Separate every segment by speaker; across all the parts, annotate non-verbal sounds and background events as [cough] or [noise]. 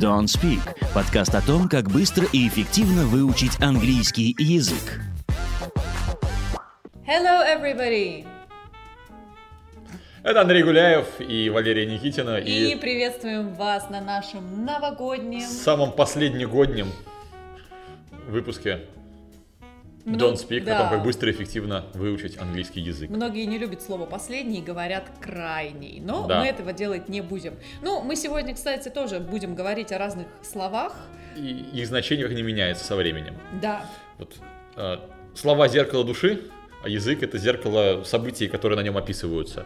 Speaker 1: Don't Speak – подкаст о том, как быстро и эффективно выучить английский язык.
Speaker 2: Hello, everybody!
Speaker 3: Это Андрей Гуляев и Валерия Никитина.
Speaker 2: И,
Speaker 3: И,
Speaker 2: приветствуем вас на нашем новогоднем...
Speaker 3: самом последнегоднем выпуске Don't Speak
Speaker 2: да.
Speaker 3: о том, как быстро и эффективно выучить английский язык.
Speaker 2: Многие не любят слово «последний» и говорят «крайний», но
Speaker 3: Да.
Speaker 2: мы этого делать не будем. Ну, мы сегодня, кстати, тоже будем говорить о разных словах.
Speaker 3: И их значение как не меняется со временем.
Speaker 2: Да,
Speaker 3: Вот, э, слова зеркало души, а язык это зеркало событий, которые на нем описываются.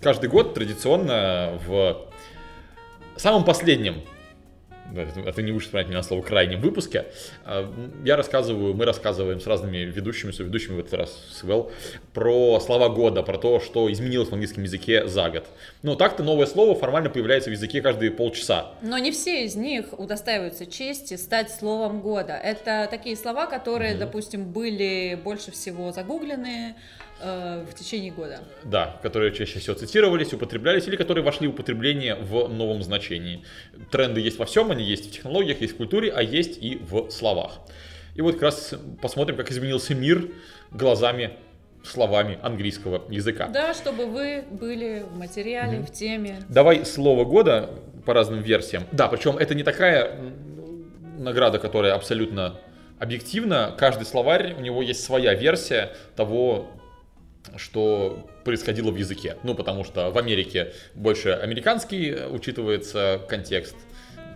Speaker 3: Каждый год традиционно в самом последнем это- это не будешь вспоминать меня на слово крайнем выпуске. а, Я рассказываю, мы рассказываем с разными ведущими, с ведущими в этот раз с Вэл, про слова года, про то, что изменилось в английском языке за год. Ну, так-то новое слово формально появляется в языке каждые полчаса.
Speaker 2: но не все из них удостаиваются чести стать словом года. Это такие слова, которые, допустим, были больше всего загуглены э, в течение года.
Speaker 3: Да, которые чаще всего цитировались, употреблялись, или которые вошли в употребление в новом значении. Тренды есть во всем, они есть в технологиях, есть в культуре, а есть и в словах. И вот как раз посмотрим, как изменился мир глазами, словами английского языка.
Speaker 2: Да, чтобы вы были в материале, в теме.
Speaker 3: Давай слово года по разным версиям. Да, причем это не такая награда, которая абсолютно объективна. Каждый словарь, у него есть своя версия того, что происходило в языке. Ну, потому что в Америке больше американский э, учитывается контекст.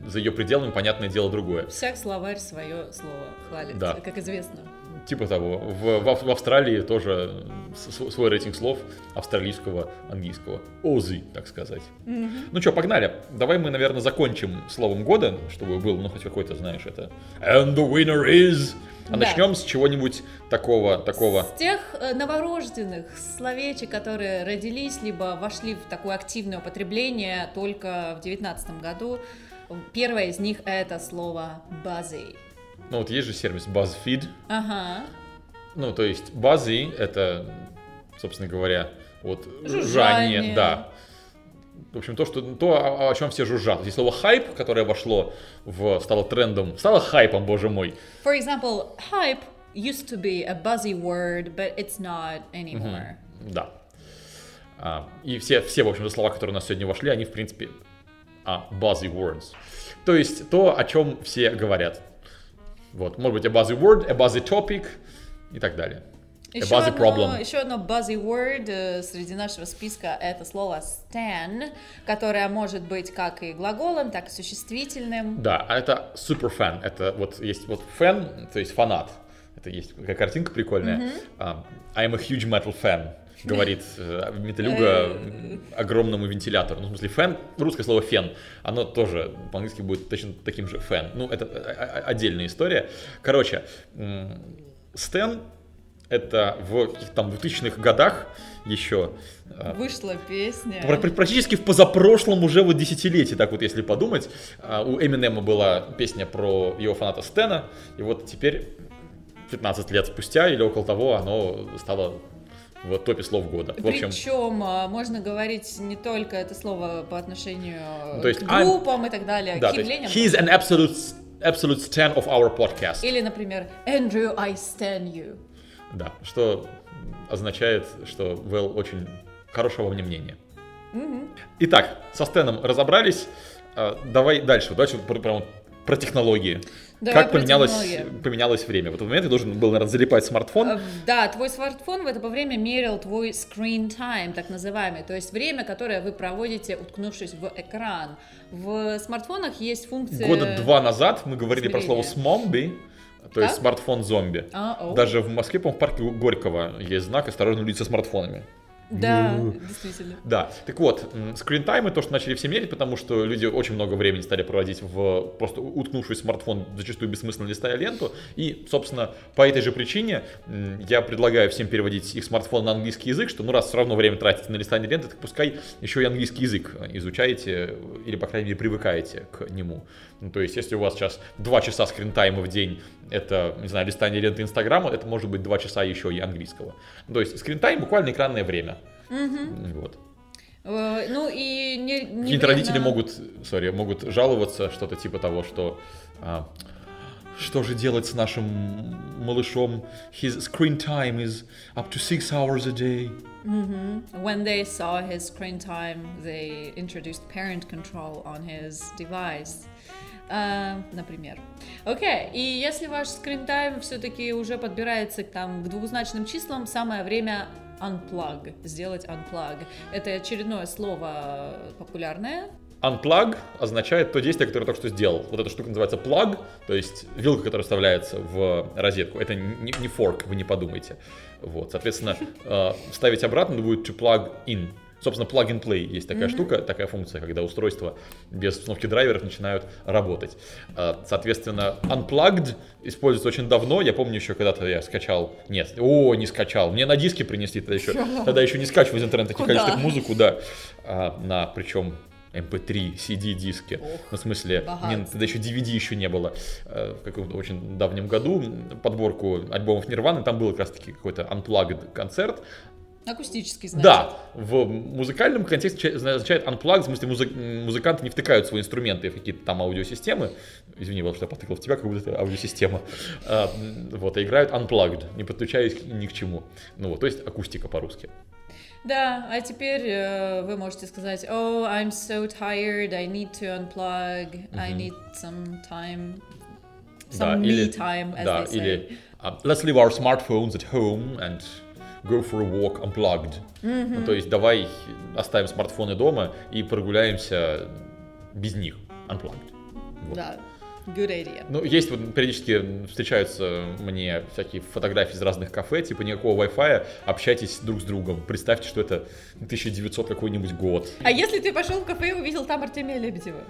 Speaker 3: За ее пределами, понятное дело, другое.
Speaker 2: Всяк словарь свое слово хвалит,
Speaker 3: Да.
Speaker 2: как известно.
Speaker 3: Типа того. В, в в Австралии тоже свой рейтинг слов австралийского, английского. Озы, так сказать. Ну что, погнали. Давай мы, наверное, закончим словом года, чтобы был, ну, хоть какой-то, знаешь, это... And the winner is... А
Speaker 2: Да.
Speaker 3: начнем с чего-нибудь такого, такого...
Speaker 2: С тех э, новорожденных словечек, которые родились, либо вошли в такое активное употребление только в девятнадцатом году, первое из них это слово «buzzy».
Speaker 3: Ну, вот есть же сервис BuzzFeed.
Speaker 2: Ага.
Speaker 3: Ну, то есть базы это, собственно говоря, вот
Speaker 2: Жужжание.
Speaker 3: жужжание, да. В общем, то, что, то, о, чем все жужжат. Есть слово хайп, которое вошло в, стало трендом, стало хайпом, боже мой.
Speaker 2: For example, hype used to be a buzzy word, but it's not anymore.
Speaker 3: Да. А, и все, все, в общем-то, слова, которые у нас сегодня вошли, они, в принципе, а, buzzy words. То есть то, о чем все говорят. Вот, может быть, a buzzy word, a buzzy topic и так далее.
Speaker 2: Еще
Speaker 3: buzzy
Speaker 2: одно,
Speaker 3: problem.
Speaker 2: еще одно buzzy word э, среди нашего списка это слово stan, которое может быть как и глаголом, так и существительным.
Speaker 3: Да, а это суперфан. Это вот есть вот фэн, то есть фанат. Это есть такая картинка прикольная. А, I'm a huge metal fan. [laughs] Говорит э, металюга огромному вентилятору. Ну, в смысле, фэн, русское слово фен, оно тоже по-английски будет точно таким же фэн. Ну, это э, э, отдельная история. Короче, stan это в каких-то там 2000-х годах еще э,
Speaker 2: Вышла песня.
Speaker 3: Пр- пр- Практически в позапрошлом уже вот десятилетии, так вот если подумать. А, У Эминема была песня про его фаната Стэна, и вот теперь, 15 лет спустя или около того, оно стало в топе слов года. В общем,
Speaker 2: Причем а, можно говорить не только это слово по отношению
Speaker 3: Ну, то есть
Speaker 2: к
Speaker 3: I'm-
Speaker 2: группам и так далее,
Speaker 3: да,
Speaker 2: к явлениям.
Speaker 3: he's an absolute, absolute stan of our podcast.
Speaker 2: Или, например, Andrew, I stand you.
Speaker 3: Да, что означает, что Вэл очень хорошего мне мнения. Итак, со Стеном разобрались. А, Давай дальше. Дальше про, прям про технологии.
Speaker 2: Давай
Speaker 3: как
Speaker 2: про
Speaker 3: поменялось,
Speaker 2: технологии.
Speaker 3: поменялось время. В этот момент я должен был, наверное, залипать смартфон.
Speaker 2: Э, Да, твой смартфон в это время мерил твой screen time, так называемый, то есть время, которое вы проводите, уткнувшись в экран. В смартфонах есть функция...
Speaker 3: Года два назад мы говорили про слово. «смомби», то есть
Speaker 2: Так?
Speaker 3: смартфон-зомби.
Speaker 2: А.
Speaker 3: Даже в Москве, по-моему, в парке Горького есть знак «Осторожно, люди со смартфонами».
Speaker 2: Да, действительно.
Speaker 3: Да, так вот, скринтаймы, то, что начали все мерить, потому что люди очень много времени стали проводить в просто уткнувшись в смартфон, зачастую бессмысленно листая ленту, и, собственно, по этой же причине я предлагаю всем переводить их смартфон на английский язык, что, ну, раз все равно время тратите на листание ленты, так пускай еще и английский язык изучаете, или, по крайней мере, привыкаете к нему. Ну, то есть, если у вас сейчас 2 часа скринтайма в день, это, не знаю, листание ленты Инстаграма, это может быть 2 часа еще и английского. То есть, скринтайм буквально экранное время. Вот.
Speaker 2: Э, Ну и не, не
Speaker 3: Какие-то родители могут, сори, могут жаловаться, что-то типа того, что а, что же делать с нашим малышом? His screen time is up to six hours a day.
Speaker 2: When they saw his screen time, they introduced parent control on his device. А, например. Окей, и если ваш time все-таки уже подбирается там, к двузначным числам, самое время unplug, сделать unplug. Это очередное слово популярное.
Speaker 3: Unplug означает то действие, которое только что сделал. Вот эта штука называется plug, то есть вилка, которая вставляется в розетку. Это не, не fork, вы не подумайте. Вот, соответственно, э, вставить обратно будет to plug in. Собственно, plug and play есть такая штука, такая функция, когда устройства без установки драйверов начинают работать. Э, Соответственно, unplugged используется очень давно. Я помню еще когда-то я скачал. Нет, о, не скачал. Мне на диске принесли тогда еще. [laughs] Тогда еще не скачивал из интернета таких
Speaker 2: Куда?
Speaker 3: количествах музыку, да. А, на причем MP3, CD-диски.
Speaker 2: Ох,
Speaker 3: ну, в смысле, не- тогда еще DVD еще не было. Э, В каком-то очень давнем году подборку альбомов Нирваны, там был как раз-таки какой-то unplugged концерт.
Speaker 2: Акустический, значит.
Speaker 3: Да, в музыкальном контексте ча- означает unplugged, в смысле музы- музыканты не втыкают свои инструменты в какие-то там аудиосистемы. Извини, вот что я потыкал в тебя, как будто это аудиосистема. А, Вот, и играют unplugged, не подключаясь ни к чему. Ну вот, то есть акустика по-русски.
Speaker 2: Да, а теперь э, вы можете сказать, oh, I'm so tired, I need to unplug, I need some time,
Speaker 3: Да,
Speaker 2: some me
Speaker 3: или-
Speaker 2: time, as
Speaker 3: Да,
Speaker 2: they say.
Speaker 3: или а, let's leave our smartphones at home and go for a walk unplugged. Ну, то есть давай оставим смартфоны дома и прогуляемся без них, unplugged. Вот.
Speaker 2: Да, good idea.
Speaker 3: Ну, есть вот периодически встречаются мне всякие фотографии из разных кафе, типа никакого Wi-Fi, общайтесь друг с другом. Представьте, что это 1900 какой-нибудь год.
Speaker 2: А если ты пошел в кафе и увидел там Артемия Лебедева?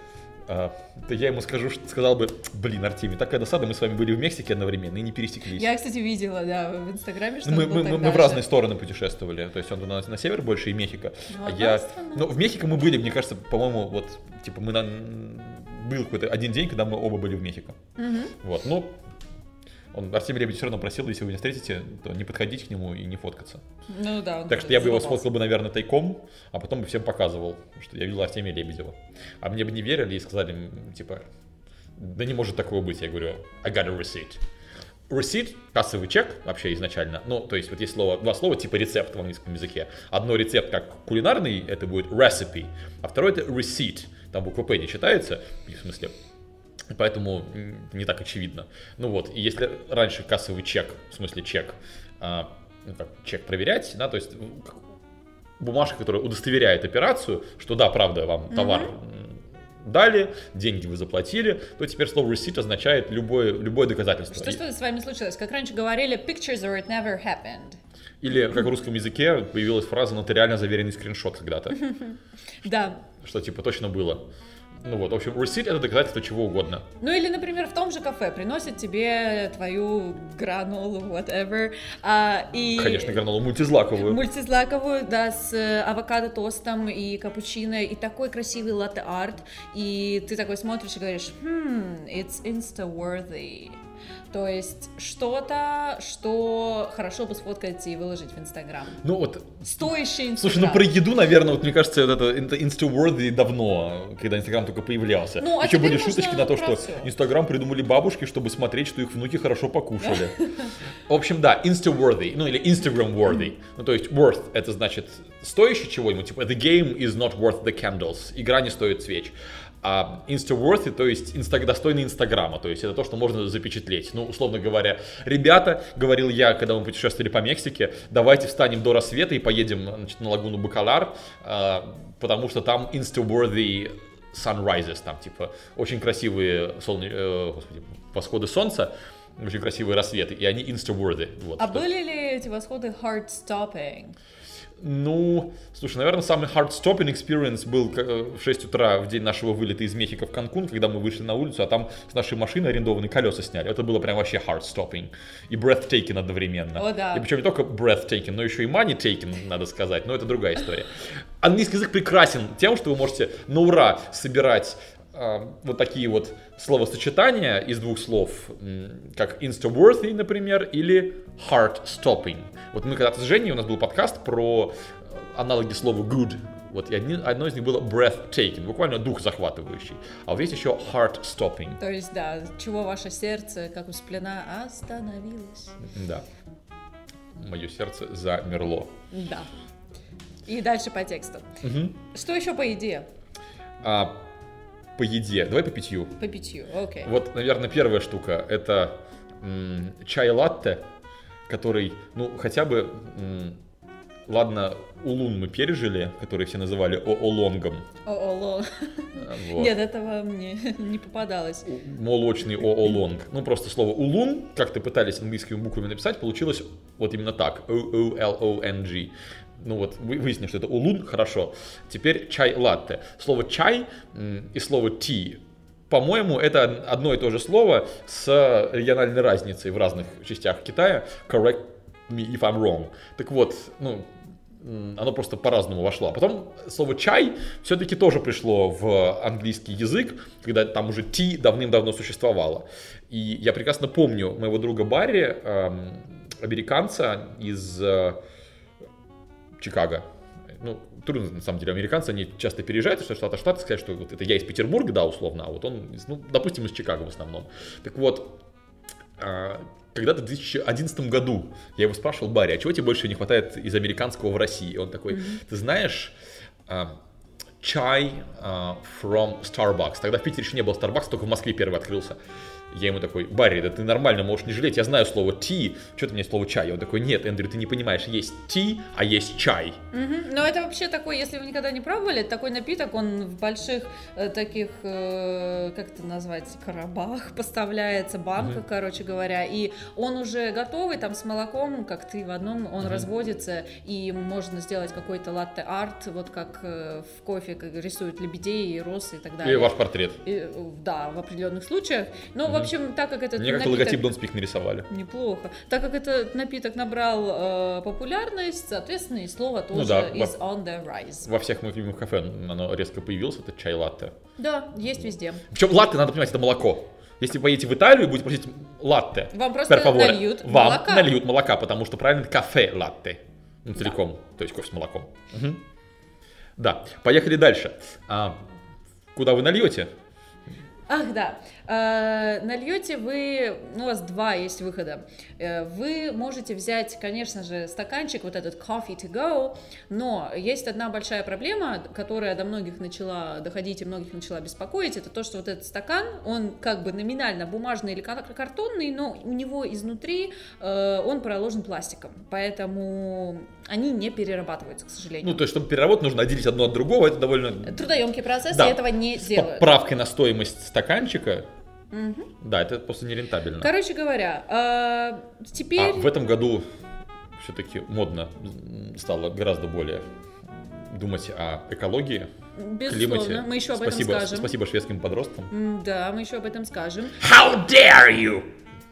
Speaker 3: А, я ему скажу, что сказал бы, блин, Артемий, такая досада, мы с вами были в Мексике одновременно и не пересеклись.
Speaker 2: Я, кстати, видела, да, в Инстаграме, что
Speaker 3: мы, мы- мы- мы в разные стороны путешествовали. То есть он на, на север больше и Мехико.
Speaker 2: Ну,
Speaker 3: А я,
Speaker 2: страна.
Speaker 3: ну, в Мехико мы были, мне кажется, по-моему, вот, типа, мы на... Был какой-то один день, когда мы оба были в Мехико.
Speaker 2: Мгм.
Speaker 3: Вот, ну, он, Артемий Лебедев все равно просил, если вы не встретите, то не подходить к нему и не фоткаться.
Speaker 2: Ну да.
Speaker 3: Так что я бы его сфоткал бы, наверное, тайком, а потом бы всем показывал, что я видел Артемия Лебедева. А мне бы не верили и сказали, типа, да не может такого быть. Я говорю, I got a receipt. Receipt, кассовый чек вообще изначально. Ну, то есть вот есть слово, два слова типа рецепт в английском языке. Одно рецепт как кулинарный, это будет recipe, а второй это receipt. Там буква П не читается, в смысле, Поэтому не так очевидно. Ну вот, и если раньше кассовый чек, в смысле чек, а, ну как, чек проверять, да, то есть бумажка, которая удостоверяет операцию, что да, правда, вам товар м, дали, деньги вы заплатили, то теперь слово receipt означает любое, любое доказательство.
Speaker 2: Что что с вами случилось? Как раньше говорили, pictures or it never happened.
Speaker 3: Или, как в русском языке, появилась фраза нотариально заверенный скриншот когда-то, [laughs]
Speaker 2: Да.
Speaker 3: что типа точно было. Ну вот, в общем, receipt это доказательство чего угодно.
Speaker 2: Ну или, например, в том же кафе приносят тебе твою гранулу, whatever, а, и...
Speaker 3: Конечно, гранолу мультизлаковую.
Speaker 2: Мультизлаковую, да, с э, авокадо-тостом и капучино, и такой красивый латте-арт, и ты такой смотришь и говоришь, хм, it's insta-worthy. То есть что-то, что хорошо бы сфоткать и выложить в Инстаграм.
Speaker 3: Ну вот,
Speaker 2: Стоящий Инстаграм.
Speaker 3: Слушай, ну про еду, наверное, вот мне кажется, это, это insta-worthy давно, когда Инстаграм только появлялся.
Speaker 2: Ну, а
Speaker 3: Еще были шуточки на то, что. Инстаграм придумали бабушки, чтобы смотреть, что их внуки хорошо покушали. [laughs] В общем, да, insta-worthy, ну или Instagram-worthy. Ну то есть worth это значит стоящий чего-нибудь, типа the game is not worth the candles, игра не стоит свеч. А insta-worthy, то есть инста- достойный Инстаграма, то есть это то, что можно запечатлеть. Ну, условно говоря, ребята, говорил я, когда мы путешествовали по Мексике, давайте встанем до рассвета и поедем значит, на лагуну Бакалар, а, потому что там insta-worthy sunrises, там типа очень красивые солне... э, господи, восходы солнца, очень красивые рассветы, и они insta-worthy. Вот,
Speaker 2: А были ли эти восходы hard-stopping?
Speaker 3: Ну, слушай, наверное, самый hard-stopping experience был э, в 6 утра в день нашего вылета из Мехико в Канкун, когда мы вышли на улицу, а там с нашей машины арендованные колеса сняли. Это было прям вообще hard-stopping и breathtaking одновременно.
Speaker 2: О, да.
Speaker 3: И причем не только breathtaking, но еще и money-taking, надо сказать, но это другая история. Английский язык прекрасен тем, что вы можете на ура собирать вот такие вот словосочетания из двух слов, как insta-worthy, например, или heart-stopping. Вот мы когда-то с Женей, у нас был подкаст про э, аналоги слова good Вот, и одни- одно из них было breathtaking, буквально дух захватывающий. А вот есть еще heart-stopping.
Speaker 2: То есть, да, чего ваше сердце, как у сплена, остановилось.
Speaker 3: Да. Мое сердце замерло.
Speaker 2: Да. И дальше по тексту. Что еще по еде?
Speaker 3: А по еде, давай по питью.
Speaker 2: По питью, окей.
Speaker 3: Вот, наверное, первая штука это м, чай-латте, который, ну, хотя бы, м, ладно, улун мы пережили, который все называли оолонгом.
Speaker 2: О, лол.
Speaker 3: Вот.
Speaker 2: Нет, этого мне [laughs] не попадалось.
Speaker 3: молочный оолонг. Ну, просто слово улун, как-то пытались английскими буквами написать, получилось вот именно так. O-O-L-O-N-G. Ну вот, вы- выяснили, что это улун, хорошо. Теперь чай-латте. Слово чай и слово tea по-моему, это одно и то же слово с региональной разницей в разных частях Китая. Correct me if I'm wrong. Так вот, ну, оно просто по-разному вошло. А потом слово чай все-таки тоже пришло в английский язык, когда там уже tea давным-давно существовало. И я прекрасно помню моего друга Барри, эм, американца из э, Чикаго. Ну, трудно, на самом деле, американцы, они часто переезжают из штата в штат, сказать, что вот это я из Петербурга, да, условно, а вот он, ну, допустим, из Чикаго в основном. Так вот, а, когда-то в 2011 году я его спрашивал, Барри, а чего тебе больше не хватает из американского в России? И он такой, ты знаешь, а, чай а, from Starbucks. Тогда в Питере еще не было Starbucks, только в Москве первый открылся. Я ему такой, Барри, да ты нормально можешь не жалеть, я знаю слово tea, что ты мне слово чай? И он такой, нет, Эндрю, ты не понимаешь, есть tea, а есть чай.
Speaker 2: Мгм. Но это вообще такой, если вы никогда не пробовали, такой напиток, он в больших э, таких, э, как это назвать, коробах поставляется, банках, короче говоря, и он уже готовый, там с молоком, как ты в одном, он разводится, и можно сделать какой-то латте-арт, вот как э, в кофе как рисуют лебедей и росы и так
Speaker 3: И
Speaker 2: далее.
Speaker 3: ваш портрет.
Speaker 2: И, э, да, в определенных случаях. Но, в общем, так как этот
Speaker 3: Мне как-то
Speaker 2: напиток-
Speaker 3: логотип Don't Speak нарисовали.
Speaker 2: Неплохо. Так как этот напиток набрал э, популярность, соответственно, и слово тоже
Speaker 3: Ну да,
Speaker 2: is
Speaker 3: во-
Speaker 2: on the rise.
Speaker 3: Во всех моих любимых кафе оно резко появилось, это чай-латте.
Speaker 2: Да, есть везде.
Speaker 3: Причем латте, надо понимать, это молоко. Если поедете в Италию и будете просить латте,
Speaker 2: Вам просто
Speaker 3: favore,
Speaker 2: нальют
Speaker 3: вам
Speaker 2: молока.
Speaker 3: нальют молока, потому что правильно кафе латте. Ну, целиком, то есть кофе с молоком. Мгм. Да, поехали дальше. А, куда вы нальете?
Speaker 2: Ах, да. Э, нальете вы, ну, у вас два есть выхода. Э, вы можете взять, конечно же, стаканчик, вот этот coffee to go, но есть одна большая проблема, которая до многих начала доходить и многих начала беспокоить, это то, что вот этот стакан, он как бы номинально бумажный или кар- картонный, но у него изнутри э, он проложен пластиком, поэтому они не перерабатываются, к сожалению.
Speaker 3: Ну, то есть, чтобы переработать, нужно отделить одно от другого, это довольно...
Speaker 2: Трудоемкий процесс,
Speaker 3: Да.
Speaker 2: и этого не
Speaker 3: С
Speaker 2: делают.
Speaker 3: поправкой на стоимость стаканчика, да, это просто нерентабельно.
Speaker 2: Короче говоря, э, теперь...
Speaker 3: А в этом году все-таки модно стало гораздо более думать о экологии,
Speaker 2: Безусловно,
Speaker 3: климате.
Speaker 2: мы еще об этом
Speaker 3: спасибо,
Speaker 2: скажем.
Speaker 3: спасибо шведским подросткам.
Speaker 2: Да, мы еще об этом скажем.
Speaker 3: How dare you!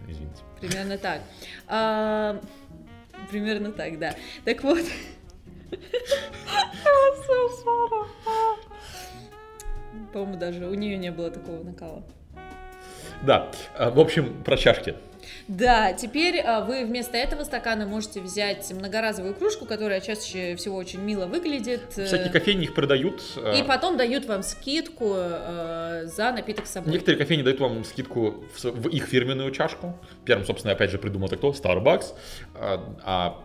Speaker 3: Извините.
Speaker 2: Примерно так. А, примерно так, да. Так вот. [laughs] По-моему, даже у нее не было такого накала.
Speaker 3: Да, а, в общем, про чашки.
Speaker 2: Да, теперь а, вы вместо этого стакана можете взять многоразовую кружку, которая чаще всего очень мило выглядит. э,
Speaker 3: Всякие кофейни их продают. а,
Speaker 2: И потом дают вам скидку э, за напиток с собой.
Speaker 3: Некоторые кофейни дают вам скидку в, их фирменную чашку. Первым, собственно, опять же придумал это кто? Starbucks. А,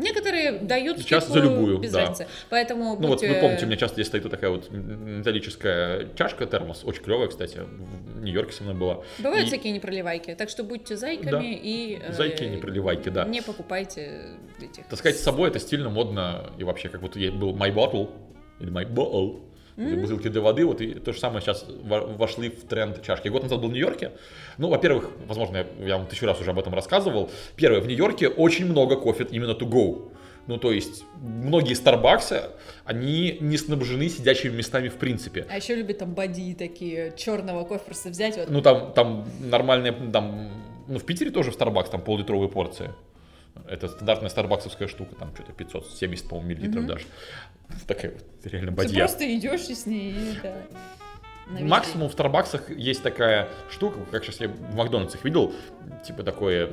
Speaker 2: Некоторые дают скидку
Speaker 3: за любую,
Speaker 2: без
Speaker 3: да.
Speaker 2: разницы. Поэтому
Speaker 3: ну вот вы помните, у меня часто здесь стоит вот такая вот металлическая чашка, термос, очень клевая, кстати, в Нью-Йорке со мной была.
Speaker 2: Бывают
Speaker 3: И-
Speaker 2: всякие непроливайки, так что будьте зайками
Speaker 3: Да.
Speaker 2: и э,
Speaker 3: Зайки, не проливайки, да.
Speaker 2: не покупайте этих.
Speaker 3: Таскать с собой это стильно, модно и вообще как я- был My Bottle или My Bottle, вот бутылки для воды, вот и то же самое сейчас во- вошли в тренд чашки. Год назад был в Нью-Йорке. Ну, во-первых, возможно, я, я вам тысячу раз уже об этом рассказывал. Первое, в Нью-Йорке очень много кофе именно to go. Ну, то есть, многие Старбаксы, они не снабжены сидячими местами в принципе.
Speaker 2: А еще любят там боди такие, черного кофе просто взять. Вот.
Speaker 3: Ну, там, там нормальные, там, ну, в Питере тоже в Starbucks там пол-литровые порции. Это стандартная старбаксовская штука, там что-то 570, по-моему, миллилитров даже. [laughs] Такая вот реально
Speaker 2: Ты
Speaker 3: бадья.
Speaker 2: просто идешь и с ней, да. на весь
Speaker 3: Максимум в Старбаксах есть такая штука, как сейчас я в Макдональдсах видел, типа такое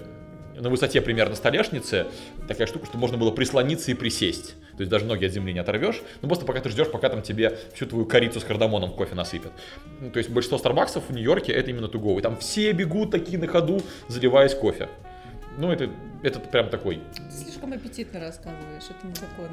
Speaker 3: на высоте примерно столешницы такая штука, что можно было прислониться и присесть. То есть даже ноги от земли не оторвешь, но просто пока ты ждешь, пока там тебе всю твою корицу с кардамоном кофе насыпят. Ну, То есть большинство Старбаксов в Нью-Йорке это именно туговый. Там все бегут такие на ходу, заливаясь кофе. Ну, это, это прям такой.
Speaker 2: Слишком аппетитно рассказываешь, это незаконно.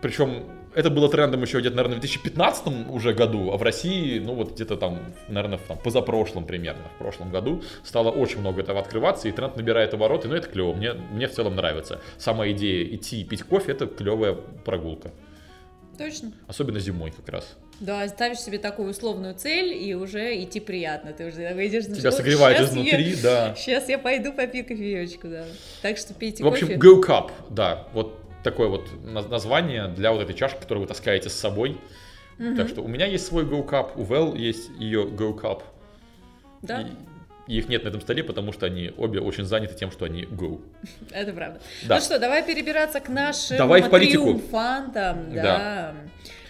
Speaker 3: Причем это было трендом еще где-то, наверное, в 2015 уже году, а в России, ну вот где-то там, наверное, в там, позапрошлом примерно, в прошлом году стало очень много этого открываться, и тренд набирает обороты, но это клево, мне, мне в целом нравится. Сама идея идти и пить кофе, это клевая прогулка.
Speaker 2: Точно.
Speaker 3: Особенно зимой как раз.
Speaker 2: Да, ставишь себе такую условную цель, и уже идти приятно. Ты уже выйдешь на
Speaker 3: Тебя согревает изнутри, да.
Speaker 2: Сейчас я пойду попью кофеечку, да. Так что пейте
Speaker 3: В общем,
Speaker 2: кофе.
Speaker 3: Go Cup, да, вот такое вот на- название для вот этой чашки, которую вы таскаете с собой. Так что у меня есть свой Go Cup, у Вэл есть ее Go Cup.
Speaker 2: Да,
Speaker 3: И их нет на этом столе, потому что они обе очень заняты тем, что они Go.
Speaker 2: это правда.
Speaker 3: Да.
Speaker 2: Ну что, давай перебираться к нашим
Speaker 3: Давай в политику.
Speaker 2: триумфантам. Да.
Speaker 3: Да.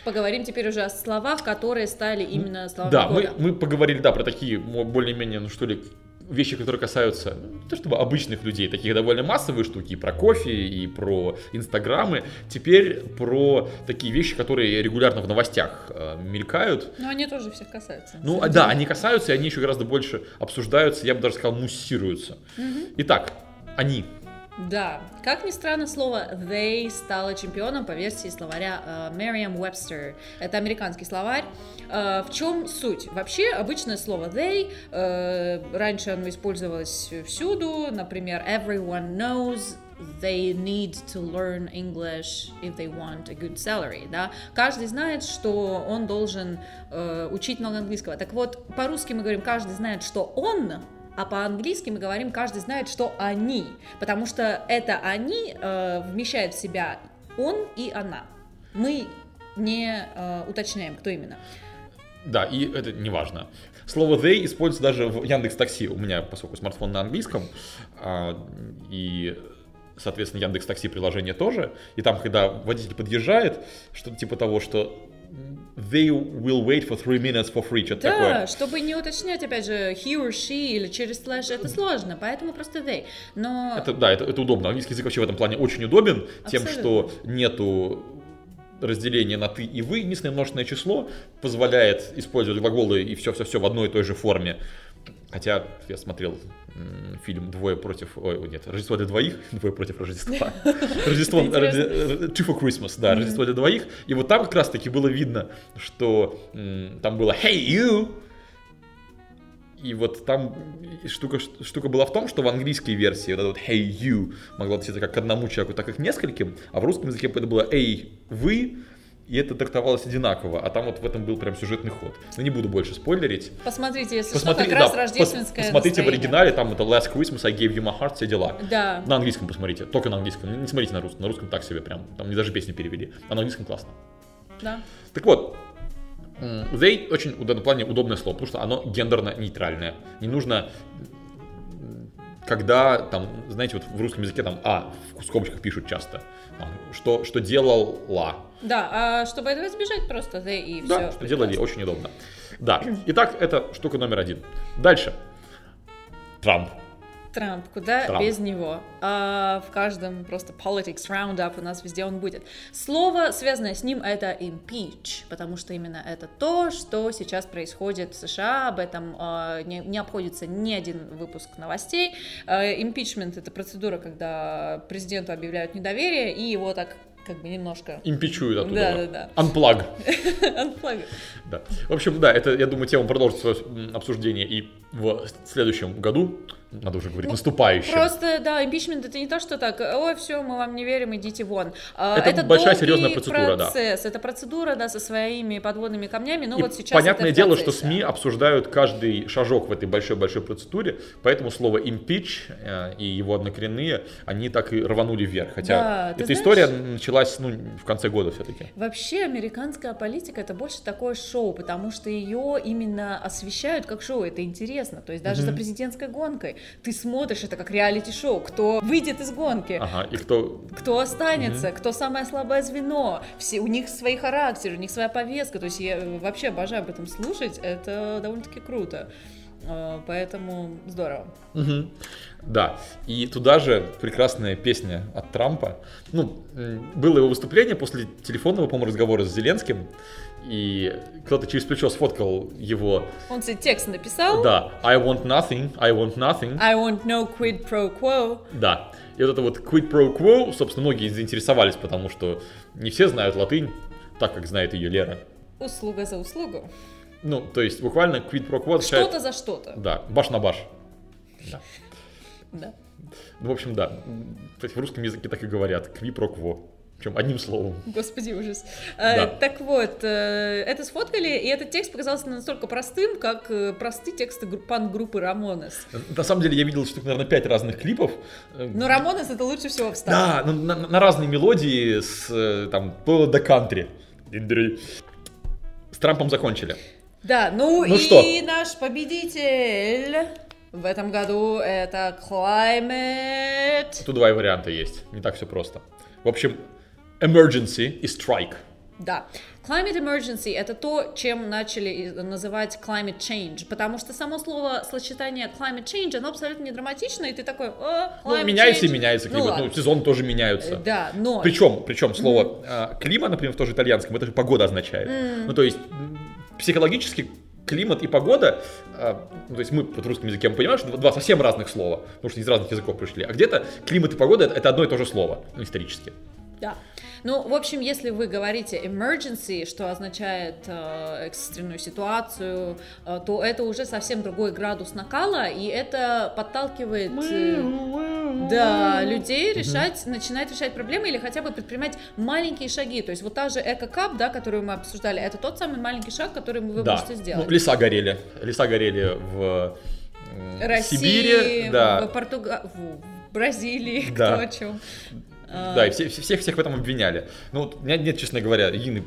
Speaker 2: Поговорим теперь уже о словах, которые стали именно словами
Speaker 3: Да, мы,
Speaker 2: года.
Speaker 3: мы поговорили, да, про такие более-менее, ну что ли, вещи, которые касаются, ну, не то чтобы обычных людей, такие довольно массовые штуки, и про кофе, и про инстаграмы. Теперь про такие вещи, которые регулярно в новостях э, мелькают.
Speaker 2: Но они тоже всех касаются.
Speaker 3: Ну, да,
Speaker 2: деле.
Speaker 3: они касаются, и они еще гораздо больше обсуждаются, я бы даже сказал, муссируются. Итак, они.
Speaker 2: Да, как ни странно, слово they стало чемпионом по версии словаря э, Merriam-Webster. Это американский словарь. Э, в чем суть? Вообще, обычное слово they, э, раньше оно использовалось всюду, например, everyone knows they need to learn English if they want a good salary, да. Каждый знает, что он должен э, учить много английского. Так вот, по-русски мы говорим, каждый знает, что он а по-английски мы говорим, каждый знает, что они, потому что это они э, вмещает в себя он и она. Мы не э, уточняем, кто именно.
Speaker 3: Да, и это не важно. Слово they используется даже в Яндекс Такси. У меня, поскольку смартфон на английском, а, и, соответственно, Яндекс Такси приложение тоже. И там, когда водитель подъезжает, что-то типа того, что they will wait for three minutes for free, что-то
Speaker 2: Да,
Speaker 3: такое.
Speaker 2: чтобы не уточнять, опять же, he or she или через слэш, это сложно, поэтому просто they. Но
Speaker 3: Это, да, это, это удобно. Английский язык вообще в этом плане очень удобен, тем,
Speaker 2: Абсолютно.
Speaker 3: что нету разделения на ты и вы, единственное множественное число позволяет использовать глаголы и все-все-все в одной и той же форме. Хотя я смотрел фильм «Двое против...» Ой, нет, «Рождество для двоих», [laughs] «Двое против Рождества». [laughs] Рождество... Рожде- «Two for Christmas», да, «Рождество для двоих». И вот там как раз-таки было видно, что там было «Hey, you!» И вот там штука, штука была в том, что в английской версии вот это вот hey you могло относиться как к одному человеку, так и к нескольким, а в русском языке это было эй вы, и это трактовалось одинаково, а там вот в этом был прям сюжетный ход. Но не буду больше спойлерить.
Speaker 2: посмотрите, если
Speaker 3: Посмотри-
Speaker 2: что, как раз
Speaker 3: да,
Speaker 2: рождественское
Speaker 3: пос- посмотрите в
Speaker 2: настроение.
Speaker 3: оригинале, там это Last Christmas, I gave you my heart, все дела.
Speaker 2: Да.
Speaker 3: На английском посмотрите, только на английском, не смотрите на русском, на русском так себе прям, там не даже песни перевели, а на английском классно.
Speaker 2: Да.
Speaker 3: Так вот, they очень в данном плане удобное слово, потому что оно гендерно-нейтральное. Не нужно, когда там, знаете, вот в русском языке там а в скобочках пишут часто, там, что, что делала,
Speaker 2: Да, а чтобы этого избежать, просто they и
Speaker 3: да,
Speaker 2: все.
Speaker 3: что делали, очень удобно. Да, итак, это штука номер один. Дальше. Трамп.
Speaker 2: Трамп, куда
Speaker 3: Трамп.
Speaker 2: без него? А, в каждом просто politics roundup у нас везде он будет. Слово, связанное с ним, это impeach, потому что именно это то, что сейчас происходит в США. Об этом а, не, не обходится ни один выпуск новостей. Импичмент это процедура, когда президенту объявляют недоверие и его так как бы немножко
Speaker 3: Импичуют оттуда.
Speaker 2: Да, да, да.
Speaker 3: Unplug. [laughs]
Speaker 2: unplug.
Speaker 3: Да. В общем, да, это, я думаю, тема продолжит свое обсуждение и в следующем году. Надо уже говорить, наступающем.
Speaker 2: Просто, да, импичмент это не то, что так, ой, все, мы вам не верим, идите вон. А,
Speaker 3: Это большая
Speaker 2: долгий
Speaker 3: серьезная процедура, да.
Speaker 2: процесс, Это процедура, да, со своими подводными камнями, но
Speaker 3: И
Speaker 2: вот сейчас
Speaker 3: понятное
Speaker 2: это
Speaker 3: дело, что
Speaker 2: процессе.
Speaker 3: СМИ обсуждают каждый шажок в этой большой-большой процедуре, поэтому слово impeach э, и его однокоренные, они так и рванули вверх. Хотя
Speaker 2: Да,
Speaker 3: эта
Speaker 2: знаешь-
Speaker 3: история началась ну, в конце года все-таки.
Speaker 2: Вообще, американская политика это больше такое шоу, потому что ее именно освещают как шоу, это интересно. То есть даже за президентской гонкой ты смотришь это как реалити-шоу, кто выйдет из гонки,
Speaker 3: Ага, и кто...
Speaker 2: кто останется, кто самое слабое звено, все, у них свои характеры, у них своя повестка, то есть я вообще обожаю об этом слушать, это довольно-таки круто. Э, Поэтому здорово.
Speaker 3: Мгм. Да, и туда же прекрасная песня от Трампа. Ну, м, было его выступление после телефонного, по-моему, разговора с Зеленским, и кто-то через плечо сфоткал его,
Speaker 2: Он себе текст написал.
Speaker 3: да, I want nothing, I want nothing,
Speaker 2: I want no quid pro quo.
Speaker 3: да. И вот это вот quid pro quo, собственно, многие заинтересовались, потому что не все знают латынь, так как знает ее Лера.
Speaker 2: Услуга за услугу.
Speaker 3: Ну, то есть буквально quid pro quo означает...
Speaker 2: Что-то за что-то.
Speaker 3: Да, баш на баш. [laughs] Да.
Speaker 2: Да.
Speaker 3: Ну, в общем, да. Есть в русском языке так и говорят. Кви про кво. Причем одним словом.
Speaker 2: Господи, ужас.
Speaker 3: Да.
Speaker 2: Э, Так вот, э, это сфоткали, и этот текст показался настолько простым, как э, простые тексты гру- панк-группы Рамонес.
Speaker 3: На самом деле я видел штук, наверное, пять разных клипов.
Speaker 2: Но Рамонес это лучше всего встал.
Speaker 3: Да, ну, на, на разные мелодии с там было до кантри. С Трампом закончили.
Speaker 2: Да, ну,
Speaker 3: Ну
Speaker 2: и
Speaker 3: что?
Speaker 2: наш победитель в этом году это Climate.
Speaker 3: Тут два варианта есть. Не так все просто. В общем, emergency и strike.
Speaker 2: Да. Climate emergency это то, чем начали и- называть climate change, потому что само слово сочетание climate change, оно абсолютно не драматично, и ты такой, о,
Speaker 3: Ну, меняется и
Speaker 2: change».
Speaker 3: меняется
Speaker 2: Ну,
Speaker 3: климат. Ну,
Speaker 2: ладно.
Speaker 3: сезон тоже меняются.
Speaker 2: Э, Да, но
Speaker 3: Причем, причем слово а, климат, например, в тоже итальянском, это же погода означает. Ну, то есть психологически климат и погода, а, ну, то есть мы русском языке мы понимаем, что два совсем разных слова, потому что из разных языков пришли, а где-то климат и погода это, это одно и то же слово, ну, исторически.
Speaker 2: Да. Ну, в общем, если вы говорите emergency, что означает э, экстренную ситуацию, э, то это уже совсем другой градус накала, и это подталкивает э, да, людей решать, начинать решать проблемы или хотя бы предпринимать маленькие шаги. То есть вот та же эко-кап, да, которую мы обсуждали, это тот самый маленький шаг, который вы
Speaker 3: да.
Speaker 2: можете сделать.
Speaker 3: Ну, леса горели. Леса горели в м,
Speaker 2: России,
Speaker 3: Сибири, да.
Speaker 2: в, Португа... в Бразилии, [laughs]
Speaker 3: Да.
Speaker 2: кто о чем.
Speaker 3: Да, и все, все- всех, всех в этом обвиняли. Ну, вот у меня нет, честно говоря, единой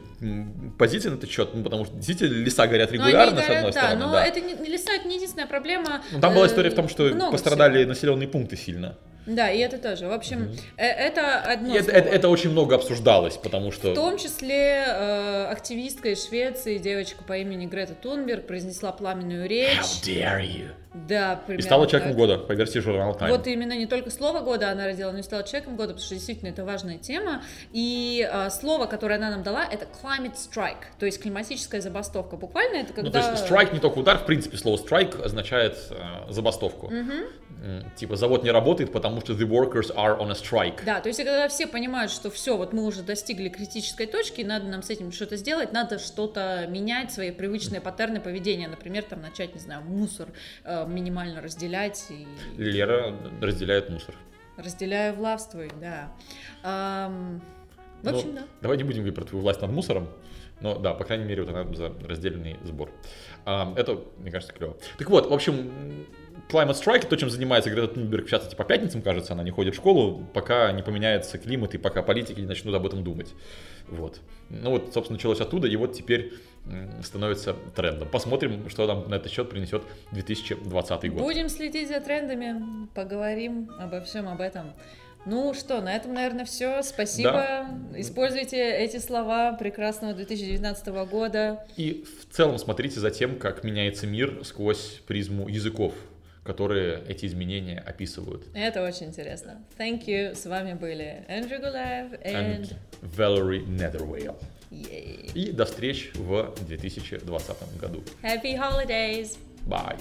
Speaker 3: позиции на этот счет, ну, потому что действительно леса горят
Speaker 2: Ну,
Speaker 3: регулярно, с
Speaker 2: говорят,
Speaker 3: одной
Speaker 2: да,
Speaker 3: стороны.
Speaker 2: но
Speaker 3: да.
Speaker 2: это не, леса, это не единственная проблема.
Speaker 3: Ну, там была
Speaker 2: Э,
Speaker 3: история в том, что пострадали
Speaker 2: всего.
Speaker 3: населенные пункты сильно.
Speaker 2: Да, и это тоже. В общем, э, это одно
Speaker 3: И это, это- это очень много обсуждалось, потому что...
Speaker 2: В том числе э, активистка из Швеции, девочка по имени Грета Тунберг, произнесла пламенную речь.
Speaker 3: How dare you?
Speaker 2: Да,
Speaker 3: И
Speaker 2: примерно
Speaker 3: стала
Speaker 2: так.
Speaker 3: человеком года по версии журнала Time.
Speaker 2: Вот именно не только слово года она родила, но и стала человеком года, потому что действительно это важная тема. И э, слово, которое она нам дала, это climate strike, то есть климатическая забастовка. Буквально это когда...
Speaker 3: Ну, то есть страйк не только удар, в принципе, слово страйк означает э, забастовку. М, Типа завод не работает, потому что the workers are on a strike.
Speaker 2: Да, то есть когда все понимают, что все, вот мы уже достигли критической точки, надо нам с этим что-то сделать, надо что-то менять, свои привычные паттерны поведения, например, там начать, не знаю, мусор э, минимально разделять и
Speaker 3: Лера разделяет мусор.
Speaker 2: разделяя властвуй, да. Ам, в общем,
Speaker 3: Ну,
Speaker 2: да.
Speaker 3: Давай не будем говорить про твою власть над мусором. Но да, по крайней мере, вот она за раздельный сбор. Это, мне кажется, клево. Так вот, в общем, Climate Strike, то, чем занимается Грета Тунберг, в частности, по пятницам, кажется, она не ходит в школу, пока не поменяется климат и пока политики не начнут об этом думать. Вот. Ну вот, собственно, началось оттуда, и вот теперь становится трендом. Посмотрим, что нам на этот счет принесет 2020 год.
Speaker 2: Будем следить за трендами, поговорим обо всем об этом. Ну что, на этом, наверное, все. Спасибо. Используйте эти слова прекрасного 2019 года.
Speaker 3: И в целом смотрите за тем, как меняется мир сквозь призму языков, которые эти изменения описывают.
Speaker 2: Это очень интересно. Thank you. С вами были Эндрю Гулаев and...
Speaker 3: And Valerie Netherwhale.
Speaker 2: Yay.
Speaker 3: И до встреч в 2020 году.
Speaker 2: Happy holidays!
Speaker 3: Bye.